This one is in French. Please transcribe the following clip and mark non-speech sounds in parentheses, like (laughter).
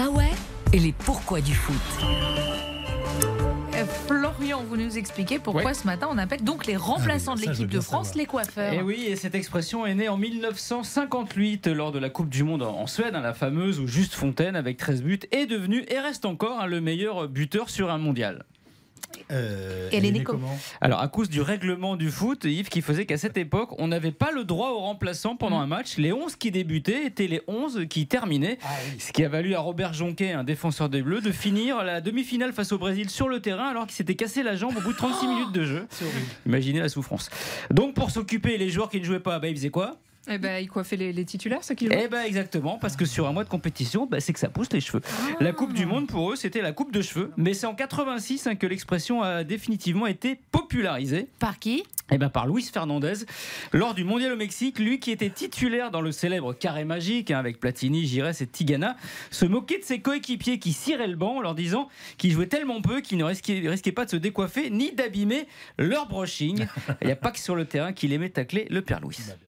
Ah ouais Et les pourquoi du foot Euh, Florian, vous nous expliquez pourquoi Ouais. ce matin on appelle donc les remplaçants Ah oui, de l'équipe de France savoir. les coiffeurs. Et Eh oui, et cette expression est née en 1958 lors de la Coupe du Monde en Suède, hein, la fameuse où Juste Fontaine, avec 13 buts, est devenu et reste encore hein, le meilleur buteur sur un mondial. Euh, elle est née comment Alors, à cause du règlement du foot, Yves, qui faisait qu'à cette époque, on n'avait pas le droit aux remplaçants pendant un match. Les 11 qui débutaient étaient les 11 qui terminaient. Ah oui. Ce qui a valu à Robert Jonquet, un défenseur des Bleus, de finir la demi-finale face au Brésil sur le terrain alors qu'il s'était cassé la jambe au bout de 36 minutes de jeu. C'est horrible. Imaginez la souffrance. Donc, pour s'occuper les joueurs qui ne jouaient pas, bah, ils faisaient quoi? Eh ben, ils coiffaient les, les titulaires, ceux qui jouent. Eh ben exactement, parce que sur un mois de compétition, bah, c'est que ça pousse les cheveux. La Coupe du Monde pour eux, c'était la coupe de cheveux, mais c'est en 86 hein, que l'expression a définitivement été popularisée. Par qui? Eh ben par Luis Fernandez lors du mondial au Mexique, lui qui était titulaire dans le célèbre carré magique hein, avec Platini, Gires et Tigana, se moquait de ses coéquipiers qui ciraient le banc en leur disant qu'ils jouaient tellement peu qu'ils ne risquaient, risquaient pas de se décoiffer ni d'abîmer leur brushing. (laughs) Il n'y a pas que sur le terrain qu'il aimait tacler le père Louis.